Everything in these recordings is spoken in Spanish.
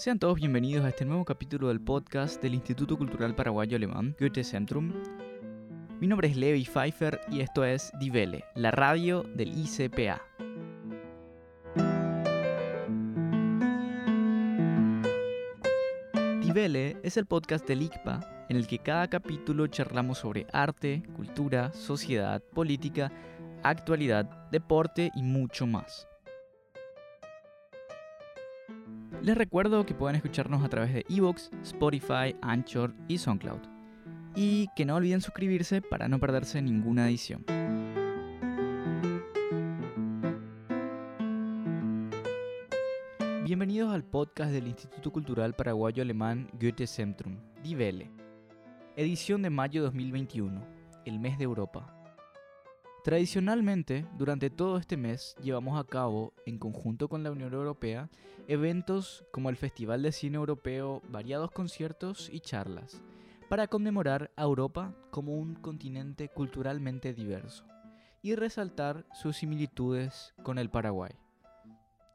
Sean todos bienvenidos a este nuevo capítulo del podcast del Instituto Cultural Paraguayo Alemán, Goethe Zentrum. Mi nombre es Levi Pfeiffer y esto es Divele, la radio del ICPA. Divele es el podcast del ICPA en el que cada capítulo charlamos sobre arte, cultura, sociedad, política, actualidad, deporte y mucho más. Les recuerdo que pueden escucharnos a través de Evox, Spotify, Anchor y SoundCloud. Y que no olviden suscribirse para no perderse ninguna edición. Bienvenidos al podcast del Instituto Cultural Paraguayo Alemán Goethe Zentrum, Die Welle. Edición de mayo 2021, el mes de Europa. Tradicionalmente, durante todo este mes llevamos a cabo, en conjunto con la Unión Europea, eventos como el Festival de Cine Europeo, variados conciertos y charlas, para conmemorar a Europa como un continente culturalmente diverso y resaltar sus similitudes con el Paraguay.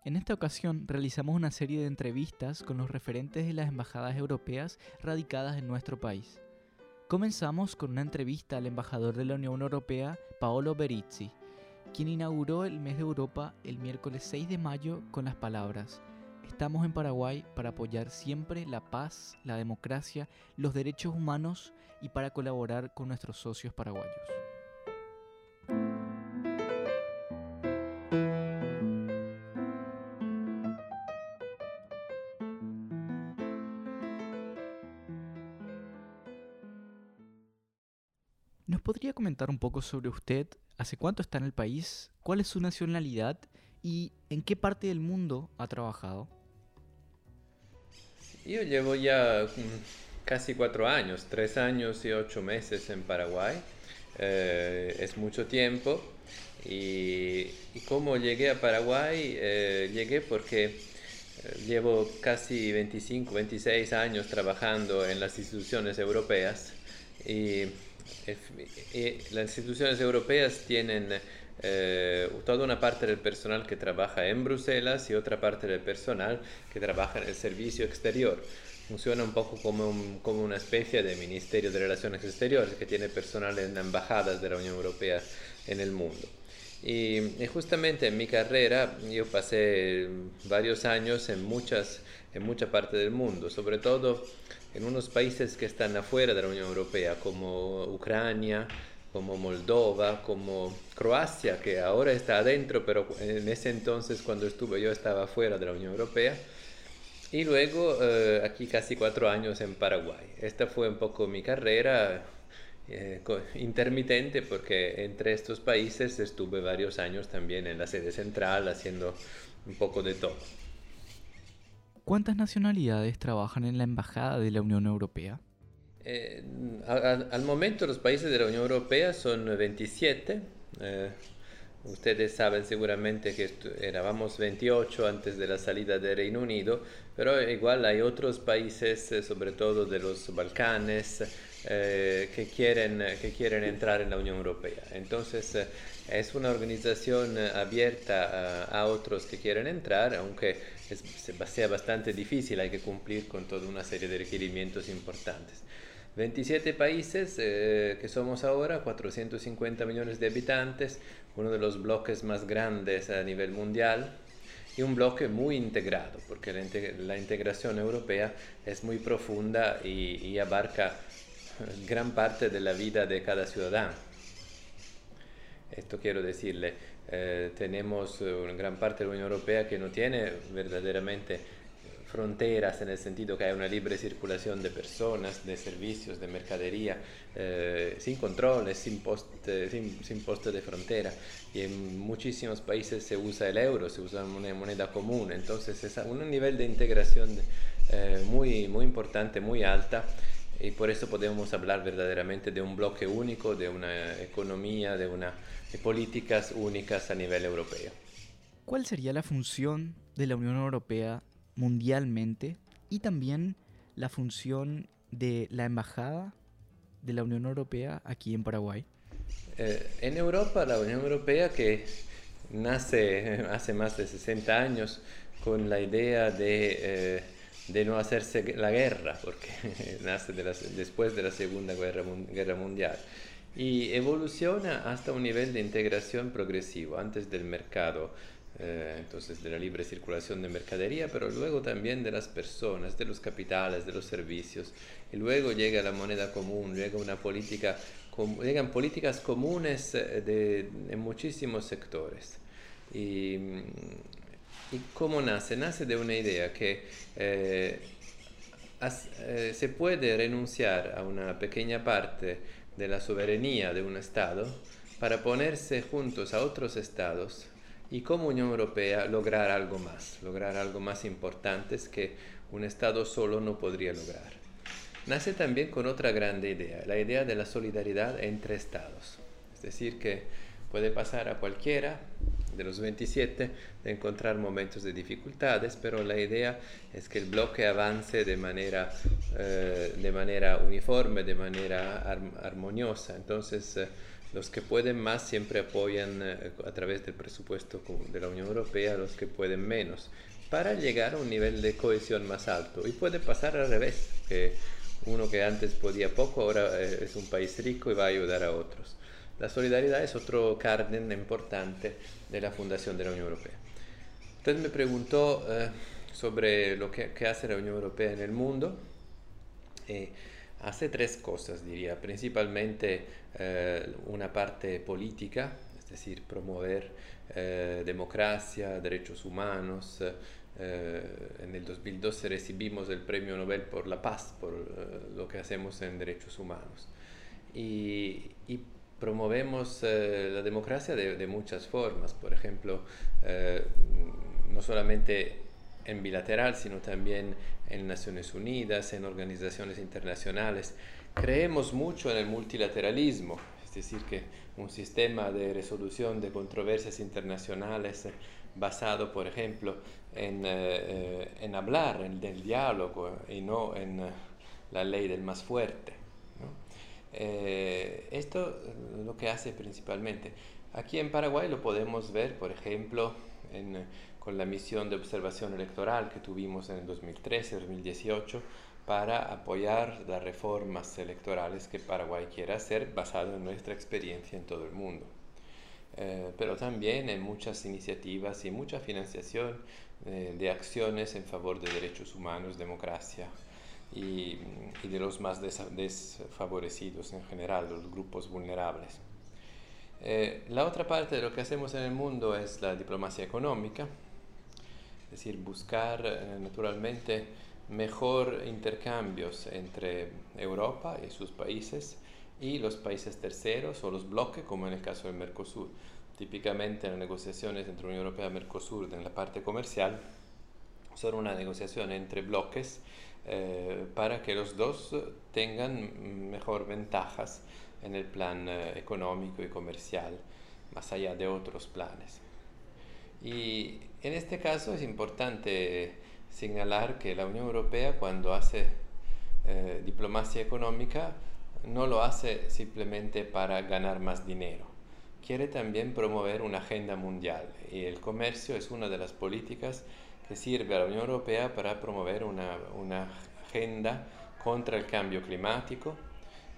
En esta ocasión realizamos una serie de entrevistas con los referentes de las embajadas europeas radicadas en nuestro país Comenzamos con una entrevista al embajador de la Unión Europea, Paolo Berizzi, quien inauguró el mes de Europa el miércoles 6 de mayo con las palabras, Estamos en Paraguay para apoyar siempre la paz, la democracia, los derechos humanos y para colaborar con nuestros socios paraguayos. Comentar un poco sobre usted? ¿Hace cuánto está en el país? ¿Cuál es su nacionalidad? ¿Y en qué parte del mundo ha trabajado? Yo llevo ya mm, casi cuatro años, tres años y ocho meses en Paraguay. Eh, es mucho tiempo. Y, como llegué a Paraguay, eh, llegué porque eh, llevo casi 25, 26 años trabajando en las instituciones europeas. Y las instituciones europeas tienen eh, toda una parte del personal que trabaja en Bruselas y otra parte del personal que trabaja en el servicio exterior. Funciona un poco como, como una especie de Ministerio de Relaciones Exteriores que tiene personal en embajadas de la Unión Europea en el mundo. Y, y, justamente en mi carrera yo pasé varios años en muchas en mucha parte del mundo, sobre todo en unos países que están afuera de la Unión Europea, como Ucrania, como Moldova, como Croacia, que ahora está adentro, pero en ese entonces cuando estuve yo estaba fuera de la Unión Europea. Y luego eh, aquí casi cuatro años en Paraguay. Esta fue un poco mi carrera eh, intermitente porque entre estos países estuve varios años también en la sede central haciendo un poco de todo. ¿Cuántas nacionalidades trabajan en la Embajada de la Unión Europea? Eh, al, momento los países de la Unión Europea son 27. Eh, ustedes saben seguramente que éramos 28 antes de la salida del Reino Unido, pero igual hay otros países, eh, sobre todo de los Balcanes, que, quieren, que quieren entrar en la Unión Europea. Entonces es una organización abierta a, a otros que quieren entrar, aunque es, sea bastante difícil, hay que cumplir con toda una serie de requerimientos importantes. 27 países eh, que somos ahora, 450 millones de habitantes, uno de los bloques más grandes a nivel mundial y un bloque muy integrado, porque la, integración europea es muy profunda y, y abarca gran parte de la vida de cada ciudadano. Esto quiero decirle, eh, tenemos una gran parte de la Unión Europea que no tiene verdaderamente fronteras en el sentido que hay una libre circulación de personas, de servicios, de mercadería, eh, sin controles, sin poste, sin, sin poste de frontera. Y en muchísimos países se usa el euro, se usa una moneda común. Entonces es un nivel de integración eh, muy, muy importante, muy alta y por eso podemos hablar verdaderamente de un bloque único, de una economía, de, una, de políticas únicas a nivel europeo. ¿Cuál sería la función de la Unión Europea mundialmente y también la función de la embajada de la Unión Europea aquí en Paraguay? Eh, en Europa, la Unión Europea que nace hace más de 60 años con la idea de eh, de no hacerse la guerra, porque nace después de la Segunda Guerra, Guerra Mundial, y evoluciona hasta un nivel de integración progresivo, antes del mercado, eh, entonces de la libre circulación de mercadería, pero luego también de las personas, de los capitales, de los servicios, y luego llega la moneda común, llega una política, llegan políticas comunes eh, de, en muchísimos sectores. Y, ¿Y cómo nace? Nace de una idea que eh, eh, se puede renunciar a una pequeña parte de la soberanía de un Estado para ponerse juntos a otros Estados y como Unión Europea lograr algo más, lograr algo más importante que un Estado solo no podría lograr. Nace también con otra grande idea, la idea de la solidaridad entre Estados. Es decir, que puede pasar a cualquiera de los 27 de encontrar momentos de dificultades, pero la idea es que el bloque avance de manera, eh, de manera uniforme, de manera armoniosa. Entonces, eh, los que pueden más siempre apoyan eh, a través del presupuesto de la Unión Europea los que pueden menos, para llegar a un nivel de cohesión más alto. Y puede pasar al revés, que uno que antes podía poco ahora es un país rico y va a ayudar a otros. La solidaridad es otro carden importante de la fundación de la Unión Europea. Usted me preguntó eh, sobre lo que, hace la Unión Europea en el mundo. Eh, hace tres cosas, diría. Principalmente eh, una parte política, es decir, promover democracia, derechos humanos. en el 2012 recibimos el Premio Nobel por la Paz, por lo que hacemos en derechos humanos. Promovemos eh, la democracia de, muchas formas, por ejemplo, eh, no solamente en bilateral, sino también en Naciones Unidas, en organizaciones internacionales. Creemos mucho en el multilateralismo, es decir, que un sistema de resolución de controversias internacionales basado, por ejemplo, en, eh, en hablar, en el diálogo y no en la ley del más fuerte. Eh, esto es lo que hace principalmente. Aquí en Paraguay lo podemos ver, por ejemplo, con la misión de observación electoral que tuvimos en el 2013-2018 para apoyar las reformas electorales que Paraguay quiere hacer basado en nuestra experiencia en todo el mundo. Eh, pero también en muchas iniciativas y mucha financiación eh, de acciones en favor de derechos humanos, democracia, y, de los más desfavorecidos en general, los grupos vulnerables. Eh, la otra parte de lo que hacemos en el mundo es la diplomacia económica, es decir, buscar eh, naturalmente mejor intercambios entre Europa y sus países y los países terceros o los bloques, como en el caso del Mercosur. Típicamente las negociaciones entre Unión Europea y Mercosur en la parte comercial son una negociación entre bloques eh, para que los dos tengan mejor ventajas en el plan eh, económico y comercial, más allá de otros planes. Y en este caso es importante señalar que la Unión Europea cuando hace eh, diplomacia económica no lo hace simplemente para ganar más dinero. Quiere también promover una agenda mundial y el comercio es una de las políticas que sirve a la Unión Europea para promover una, una agenda contra el cambio climático,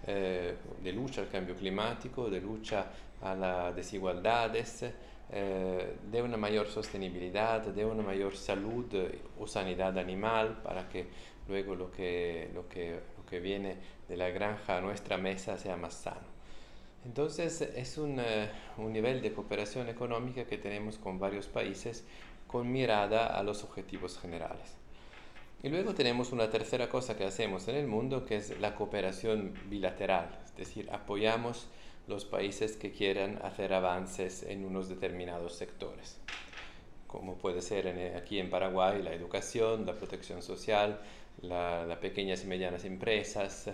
eh, de lucha al cambio climático, de lucha a las desigualdades, eh, de una mayor sostenibilidad, de una mayor salud o sanidad animal para que luego lo que, lo que, lo que viene de la granja a nuestra mesa sea más sano. Entonces es un, eh, un nivel de cooperación económica que tenemos con varios países con mirada a los objetivos generales. Y luego tenemos una tercera cosa que hacemos en el mundo, que es la cooperación bilateral, es decir, apoyamos los países que quieran hacer avances en unos determinados sectores, como puede ser aquí en Paraguay la educación, la protección social, las pequeñas y medianas empresas,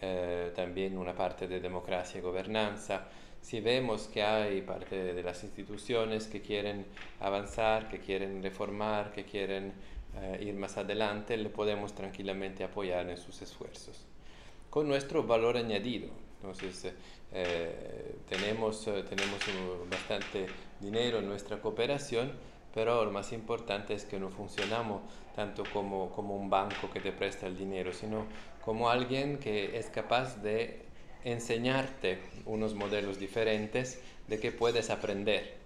eh, también una parte de democracia y gobernanza, si vemos que hay parte de las instituciones que quieren avanzar, que quieren reformar, que quieren eh, ir más adelante, le podemos tranquilamente apoyar en sus esfuerzos. Con nuestro valor añadido. Entonces, eh, tenemos, eh, tenemos bastante dinero en nuestra cooperación, pero lo más importante es que no funcionamos tanto como, como un banco que te presta el dinero, sino como alguien que es capaz de enseñarte unos modelos diferentes de que puedes aprender.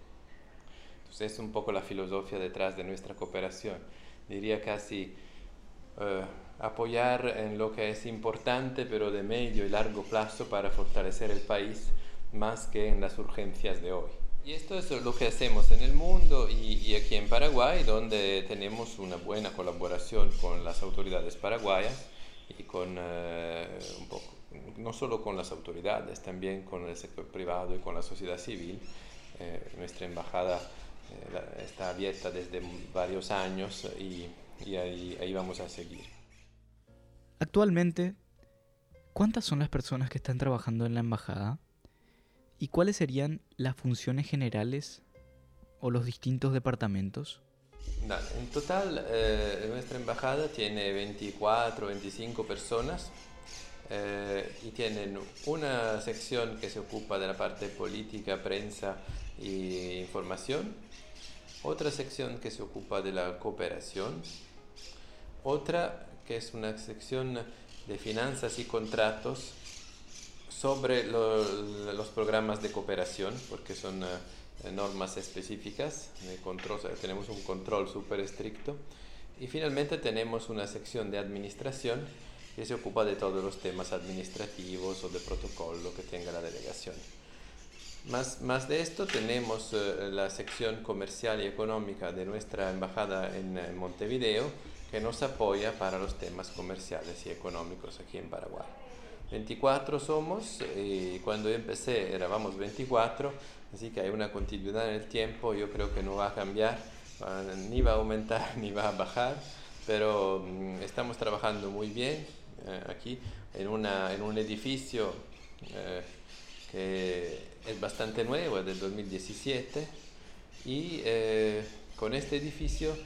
Entonces es un poco la filosofía detrás de nuestra cooperación. Diría casi eh, apoyar en lo que es importante, pero de medio y largo plazo para fortalecer el país más que en las urgencias de hoy. Y esto es lo que hacemos en el mundo y, aquí en Paraguay, donde tenemos una buena colaboración con las autoridades paraguayas y con eh, un poco, no solo con las autoridades, también con el sector privado y con la sociedad civil. Eh, nuestra embajada eh, está abierta desde varios años y, y ahí, ahí vamos a seguir. Actualmente, ¿cuántas son las personas que están trabajando en la embajada? ¿Y cuáles serían las funciones generales o los distintos departamentos? en total, eh, nuestra embajada tiene 24, 25 personas eh, y tienen una sección que se ocupa de la parte política, prensa e información, otra sección que se ocupa de la cooperación, otra que es una sección de finanzas y contratos sobre los programas de cooperación, porque son eh, normas específicas de control, tenemos un control súper estricto. Y finalmente tenemos una sección de administración que se ocupa de todos los temas administrativos o de protocolo que tenga la delegación. Más, más de esto tenemos eh, la sección comercial y económica de nuestra embajada en Montevideo que nos apoya para los temas comerciales y económicos aquí en Paraguay. 24 somos y cuando yo empecé éramos 24, así que hay una continuidad en el tiempo, yo creo que no va a cambiar, ni va a aumentar ni va a bajar, pero mm, estamos trabajando muy bien eh, aquí en, una, en un edificio eh, que es bastante nuevo, del 2017, y eh, con este edificio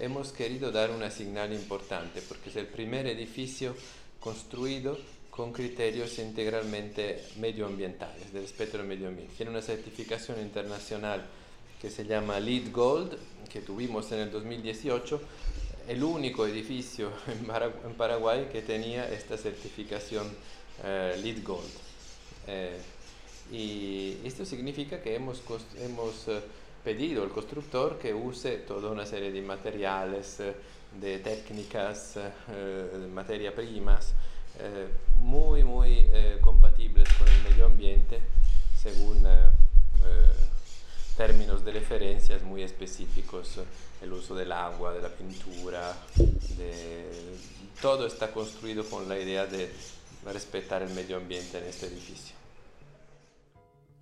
hemos querido dar una señal importante, porque es el primer edificio construido con criterios integralmente medioambientales, de respeto al medio ambiente. Tiene una certificación internacional que se llama LEED Gold, que tuvimos en el 2018, el único edificio en, Paraguay que tenía esta certificación LEED Gold. Eh, y esto significa que hemos, uh, pedido al constructor que use toda una serie de materiales, uh, de técnicas, de materia primas, eh, muy, muy eh, compatibles con el medio ambiente según eh, términos de referencias muy específicos, el uso del agua, de la pintura, de, todo está construido con la idea de respetar el medio ambiente en este edificio.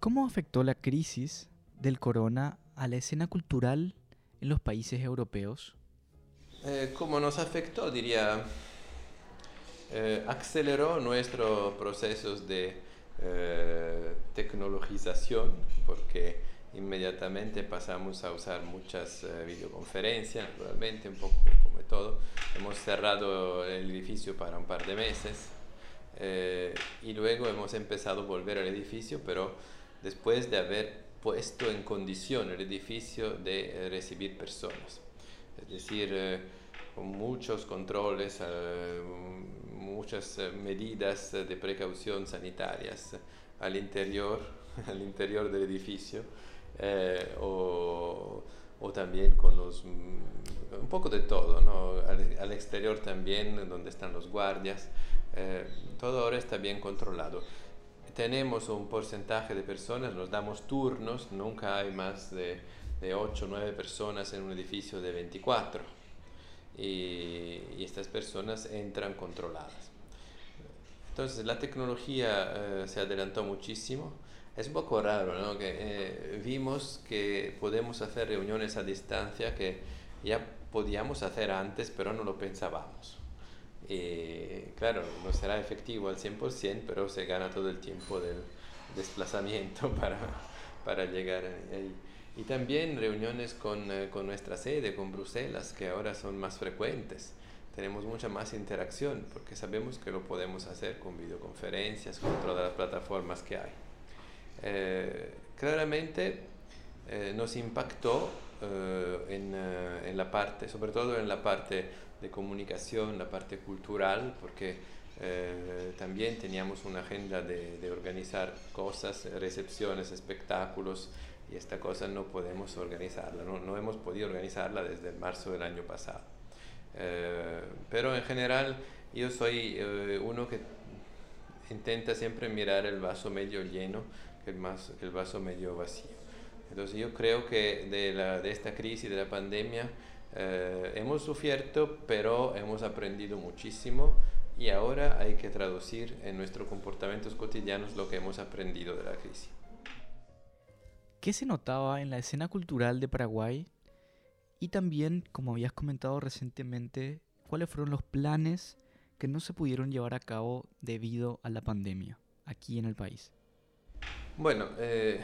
¿Cómo afectó la crisis del corona a la escena cultural en los países europeos? ¿Cómo nos afectó? Diría, eh, aceleró nuestros procesos de eh, tecnologización porque inmediatamente pasamos a usar muchas eh, videoconferencias, naturalmente, un poco como todo. Hemos cerrado el edificio para un par de meses y luego hemos empezado a volver al edificio, pero después de haber puesto en condición el edificio de recibir personas. Es decir, con muchos controles, muchas eh, medidas de precaución sanitarias al interior, al interior del edificio eh, o, o, también con los, mm, un poco de todo, ¿no? al, exterior también donde están los guardias, eh, todo ahora está bien controlado. Tenemos un porcentaje de personas, nos damos turnos, nunca hay más de, de 8 o 9 personas en un edificio de 24 y, y estas personas entran controladas. Entonces la tecnología eh, se adelantó muchísimo. Es un poco raro, ¿no? Que eh, vimos que podemos hacer reuniones a distancia que ya podíamos hacer antes, pero no lo pensábamos. Y claro, no será efectivo al 100%, pero se gana todo el tiempo del desplazamiento para, para llegar ahí. Y también reuniones con, eh, con nuestra sede, con Bruselas, que ahora son más frecuentes tenemos mucha más interacción porque sabemos que lo podemos hacer con videoconferencias, con todas las plataformas que hay. Eh, claramente eh, nos impactó en, en, la parte, sobre todo en la parte de comunicación, la parte cultural, porque también teníamos una agenda de, de, organizar cosas, recepciones, espectáculos, y esta cosa no podemos organizarla, no, no hemos podido organizarla desde marzo del año pasado. pero en general yo soy uno que intenta siempre mirar el vaso medio lleno el, el vaso medio vacío. Entonces yo creo que de, la, de esta crisis, de la pandemia, eh, hemos sufrido, pero hemos aprendido muchísimo y ahora hay que traducir en nuestros comportamientos cotidianos lo que hemos aprendido de la crisis. ¿Qué se notaba en la escena cultural de Paraguay? Y también, como habías comentado recientemente, ¿cuáles fueron los planes que no se pudieron llevar a cabo debido a la pandemia aquí en el país? Bueno, eh,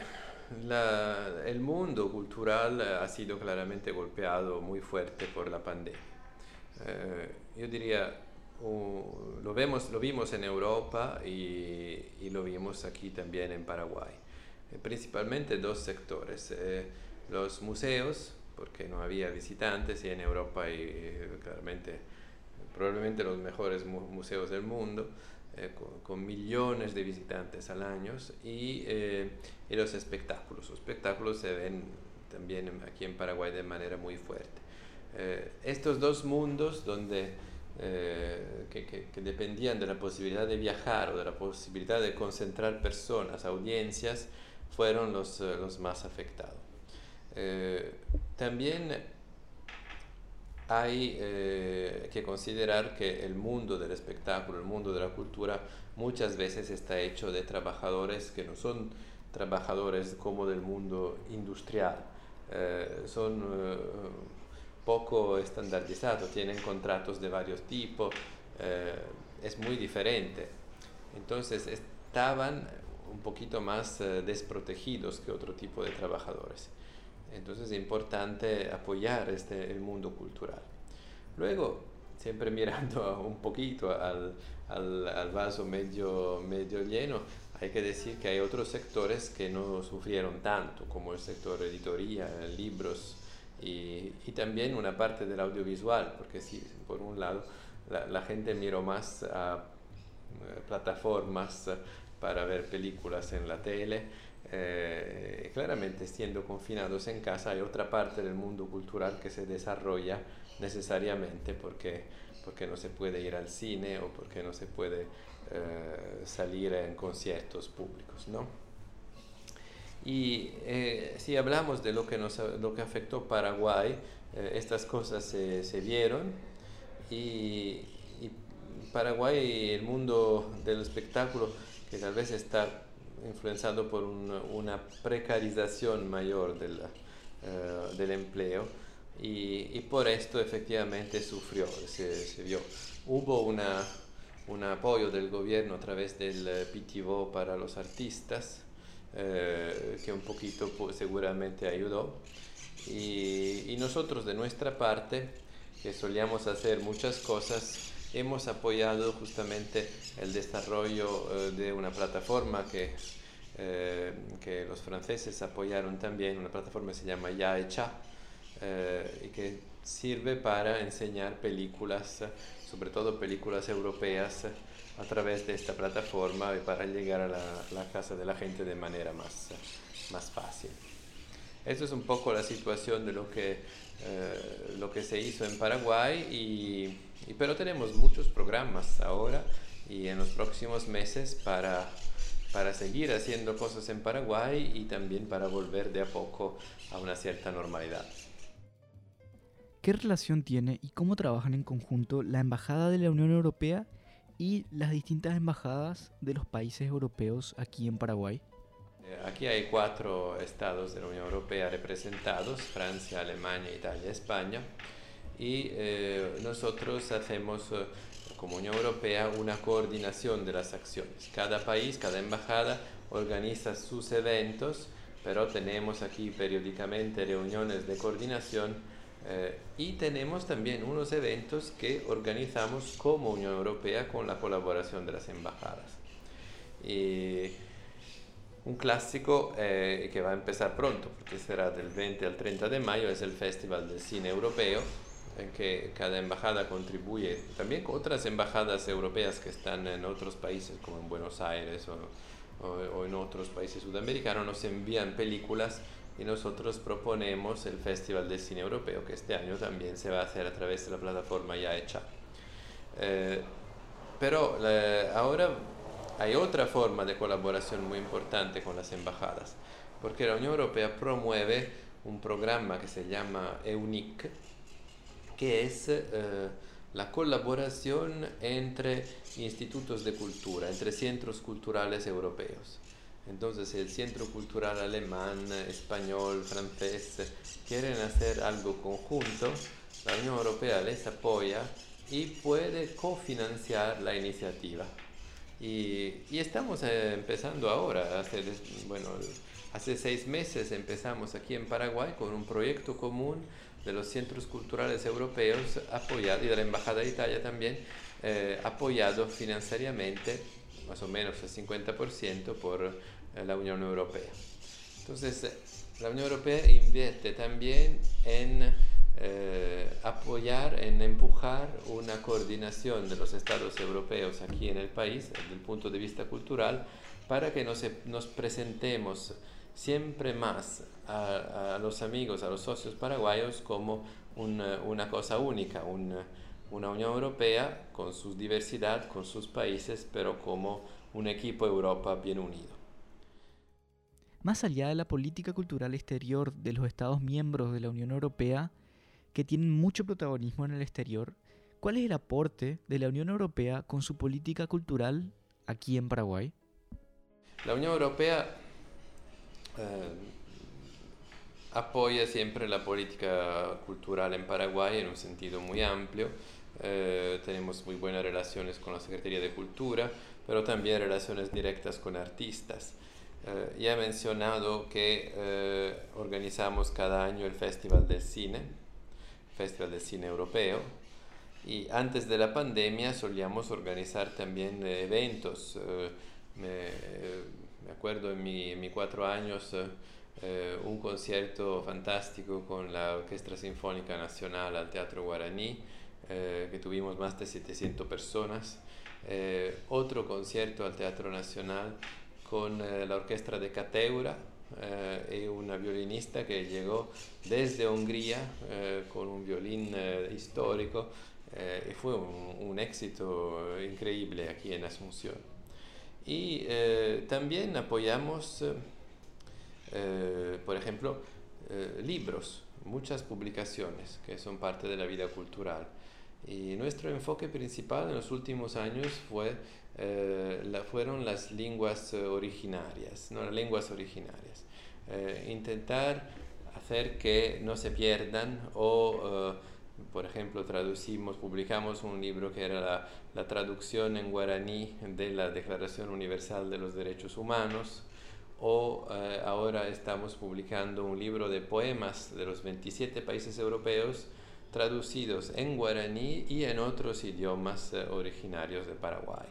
el mundo cultural ha sido claramente golpeado muy fuerte por la pandemia. Eh, yo diría, lo, vemos, lo vimos en Europa y, lo vimos aquí también en Paraguay. Eh, principalmente dos sectores. los museos, porque no había visitantes y en Europa hay claramente probablemente los mejores museos del mundo, eh, con, millones de visitantes al año, y, eh, y, los espectáculos. Los espectáculos se ven también aquí en Paraguay de manera muy fuerte. Eh, estos dos mundos donde, que, que, que, dependían de la posibilidad de viajar o de la posibilidad de concentrar personas, audiencias, fueron los, los más afectados. también hay eh, que considerar que el mundo del espectáculo, el mundo de la cultura, muchas veces está hecho de trabajadores que no son trabajadores como del mundo industrial, eh, son eh, poco estandarizados, tienen contratos de varios tipos, es muy diferente. Entonces estaban un poquito más desprotegidos que otro tipo de trabajadores. Entonces es importante apoyar este, el mundo cultural. Luego, siempre mirando un poquito al, al, vaso medio, medio lleno, hay que decir que hay otros sectores que no sufrieron tanto, como el sector editoría, libros y, y también una parte del audiovisual, porque sí, por un lado la, la gente miró más a eh, plataformas para ver películas en la tele, eh, claramente siendo confinados en casa hay otra parte del mundo cultural que se desarrolla necesariamente porque, porque no se puede ir al cine o porque no se puede eh, salir en conciertos públicos. ¿no? Y eh, si hablamos de lo que, nos, lo que afectó Paraguay, estas cosas se, se vieron y, y Paraguay, el mundo del espectáculo, que tal vez está influenciado por una precarización mayor del, eh, del empleo y, y, por esto efectivamente sufrió, se, se vio. Hubo una, un apoyo del gobierno a través del PTVO para los artistas, eh, que un poquito seguramente ayudó. Y, y, nosotros de nuestra parte, que solíamos hacer muchas cosas, hemos apoyado justamente el desarrollo eh, de una plataforma que, eh, que los franceses apoyaron también, una plataforma que se llama Ya Hecha, eh, y que sirve para enseñar películas, sobre todo películas europeas, a través de esta plataforma y para llegar a la, la casa de la gente de manera más, más fácil. Esto es un poco la situación de lo que, lo que se hizo en Paraguay y pero tenemos muchos programas ahora y en los próximos meses para, para seguir haciendo cosas en Paraguay y también para volver de a poco a una cierta normalidad. ¿Qué relación tiene y cómo trabajan en conjunto la Embajada de la Unión Europea y las distintas embajadas de los países europeos aquí en Paraguay? Eh, aquí hay cuatro estados de la Unión Europea representados, Francia, Alemania, Italia, España y eh, nosotros hacemos eh, como Unión Europea una coordinación de las acciones. Cada país, cada embajada organiza sus eventos, pero tenemos aquí periódicamente reuniones de coordinación eh, y tenemos también unos eventos que organizamos como Unión Europea con la colaboración de las embajadas. Y un clásico eh, que va a empezar pronto, porque será del 20 al 30 de mayo, es el Festival del Cine Europeo, en que cada embajada contribuye, también con otras embajadas europeas que están en otros países, como en Buenos Aires o, o, en otros países sudamericanos, nos envían películas y nosotros proponemos el Festival del Cine Europeo, que este año también se va a hacer a través de la plataforma ya hecha. Eh, pero ahora hay otra forma de colaboración muy importante con las embajadas, porque la Unión Europea promueve un programa que se llama EUNIC, que es eh, la colaboración entre institutos de cultura, entre centros culturales europeos. Entonces el Centro Cultural Alemán, Español, Francés quieren hacer algo conjunto, la Unión Europea les apoya y puede cofinanciar la iniciativa. Y, y estamos eh, empezando ahora, hace, bueno, hace seis meses empezamos aquí en Paraguay con un proyecto común de los centros culturales europeos apoyado y de la Embajada de Italia también, eh, apoyado financieramente, más o menos el 50% por eh, la Unión Europea. Entonces, la Unión Europea invierte también en eh, apoyar, en empujar una coordinación de los estados europeos aquí en el país, desde el punto de vista cultural, para que nos presentemos siempre más a, los amigos, a los socios paraguayos como una, una cosa única, una, una Unión Europea con su diversidad, con sus países, pero como un equipo Europa bien unido. Más allá de la política cultural exterior de los Estados miembros de la Unión Europea, que tienen mucho protagonismo en el exterior, ¿cuál es el aporte de la Unión Europea con su política cultural aquí en Paraguay? La Unión Europea eh, apoya siempre la política cultural en Paraguay en un sentido muy amplio. Eh, tenemos muy buenas relaciones con la Secretaría de Cultura, pero también relaciones directas con artistas. Eh, ya he mencionado que organizamos cada año el Festival del Cine, Festival de Cine Europeo. Y antes de la pandemia solíamos organizar también eventos. Me, acuerdo en mis mi cuatro años eh, un concierto fantástico con la Orquesta Sinfónica Nacional al Teatro Guaraní, que tuvimos más de 700 personas. otro concierto al Teatro Nacional con la Orquesta de Cateura, eh, una violinista que llegó desde Hungría eh, con un violín eh, histórico eh, y fue un, un, éxito increíble aquí en Asunción. Y también apoyamos, por ejemplo, libros, muchas publicaciones que son parte de la vida cultural. Y nuestro enfoque principal en los últimos años fue, la, fueron las lenguas originarias, no las lenguas originarias. Eh, intentar hacer que no se pierdan o, eh, por ejemplo, traducimos, publicamos un libro que era la, la, traducción en guaraní de la Declaración Universal de los Derechos Humanos o eh, ahora estamos publicando un libro de poemas de los 27 países europeos traducidos en guaraní y en otros idiomas originarios de Paraguay.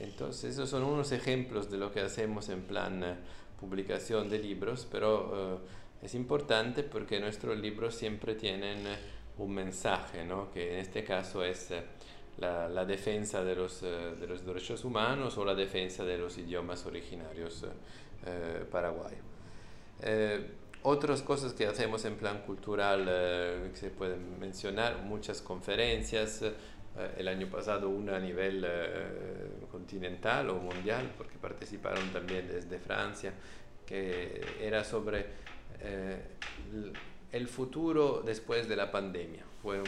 entonces, esos son unos ejemplos de lo que hacemos en plan publicación de libros, pero eh, es importante porque nuestros libros siempre tienen eh, un mensaje, ¿no? que en este caso es eh, la, la, defensa de los, de los, derechos humanos o la defensa de los idiomas originarios paraguayos. otras cosas que hacemos en plan cultural que se pueden mencionar, muchas conferencias, el año pasado una a nivel continental o mundial, porque participaron también desde Francia, que era sobre eh, el futuro después de la pandemia. Fue,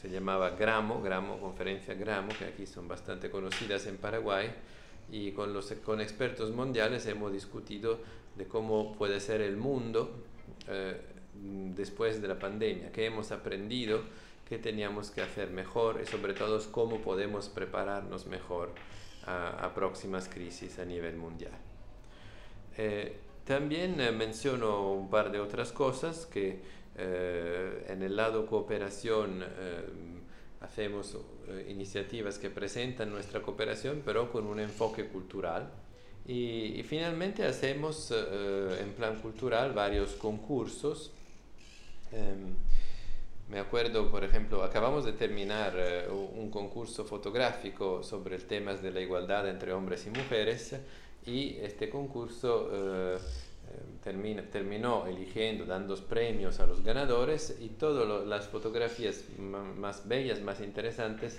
se llamaba Gramo, Gramo, Conferencia Gramo, que aquí son bastante conocidas en Paraguay, y con, los, con expertos mundiales hemos discutido de cómo puede ser el mundo eh, después de la pandemia, qué hemos aprendido, qué teníamos que hacer mejor y sobre todo cómo podemos prepararnos mejor a, a próximas crisis a nivel mundial. Eh, también eh, menciono un par de otras cosas que eh, en el lado cooperación hacemos iniciativas que presentan nuestra cooperación, pero con un enfoque cultural. Y, finalmente hacemos eh, en plan cultural varios concursos. Em, me acuerdo, por ejemplo, acabamos de terminar eh, un concurso fotográfico sobre el tema de la igualdad entre hombres y mujeres y este concurso eh, termina, terminó eligiendo, dando premios a los ganadores y todas las fotografías más bellas, más interesantes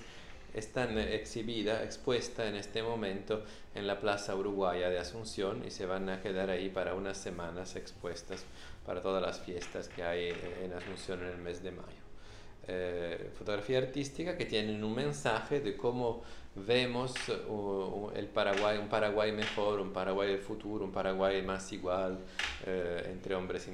están exhibidas, expuestas en este momento en la Plaza Uruguaya de Asunción y se van a quedar ahí para unas semanas expuestas para todas las fiestas que hay en Asunción en el mes de mayo. Eh, fotografía artística que tienen un mensaje de cómo vemos el Paraguay, un Paraguay mejor, un Paraguay del futuro, un Paraguay más igual eh, entre hombres y